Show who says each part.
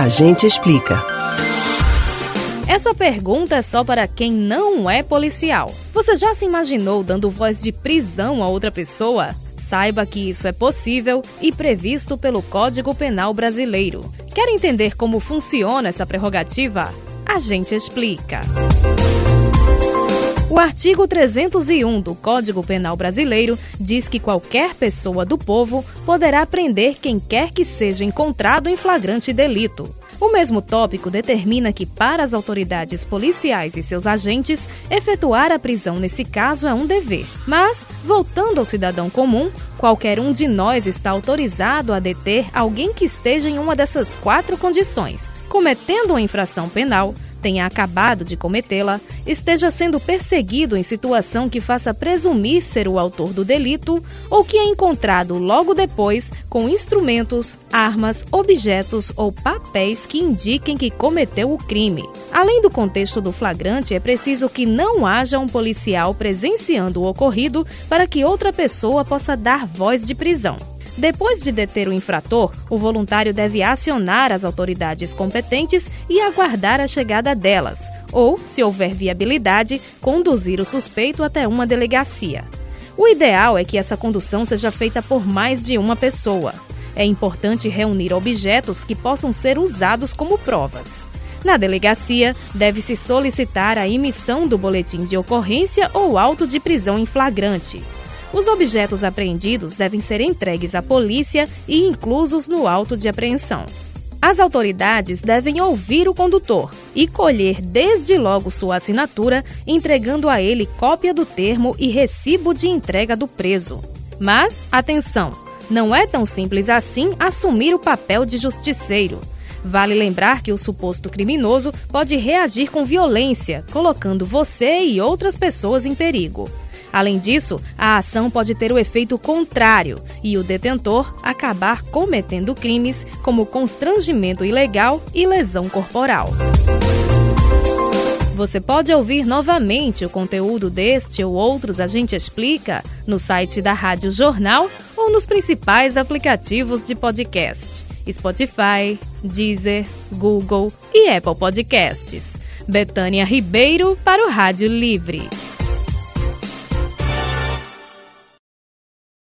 Speaker 1: A gente explica.
Speaker 2: Essa pergunta é só para quem não é policial. Você já se imaginou dando voz de prisão a outra pessoa? Saiba que isso é possível e previsto pelo Código Penal Brasileiro. Quer entender como funciona essa prerrogativa? A gente explica. O artigo 301 do Código Penal Brasileiro diz que qualquer pessoa do povo poderá prender quem quer que seja encontrado em flagrante delito. O mesmo tópico determina que, para as autoridades policiais e seus agentes, efetuar a prisão nesse caso é um dever. Mas, voltando ao cidadão comum, qualquer um de nós está autorizado a deter alguém que esteja em uma dessas quatro condições: cometendo uma infração penal tenha acabado de cometê-la, esteja sendo perseguido em situação que faça presumir ser o autor do delito ou que é encontrado logo depois com instrumentos, armas, objetos ou papéis que indiquem que cometeu o crime. Além do contexto do flagrante, é preciso que não haja um policial presenciando o ocorrido para que outra pessoa possa dar voz de prisão. Depois de deter o infrator, o voluntário deve acionar as autoridades competentes e aguardar a chegada delas, ou, se houver viabilidade, conduzir o suspeito até uma delegacia. O ideal é que essa condução seja feita por mais de uma pessoa. É importante reunir objetos que possam ser usados como provas. Na delegacia, deve-se solicitar a emissão do boletim de ocorrência ou auto de prisão em flagrante. Os objetos apreendidos devem ser entregues à polícia e inclusos no auto de apreensão. As autoridades devem ouvir o condutor e colher desde logo sua assinatura, entregando a ele cópia do termo e recibo de entrega do preso. Mas, atenção, não é tão simples assim assumir o papel de justiceiro. Vale lembrar que o suposto criminoso pode reagir com violência, colocando você e outras pessoas em perigo. Além disso, a ação pode ter o efeito contrário e o detentor acabar cometendo crimes como constrangimento ilegal e lesão corporal. Você pode ouvir novamente o conteúdo deste ou outros A Gente Explica no site da Rádio Jornal ou nos principais aplicativos de podcast: Spotify, Deezer, Google e Apple Podcasts. Betânia Ribeiro para o Rádio Livre.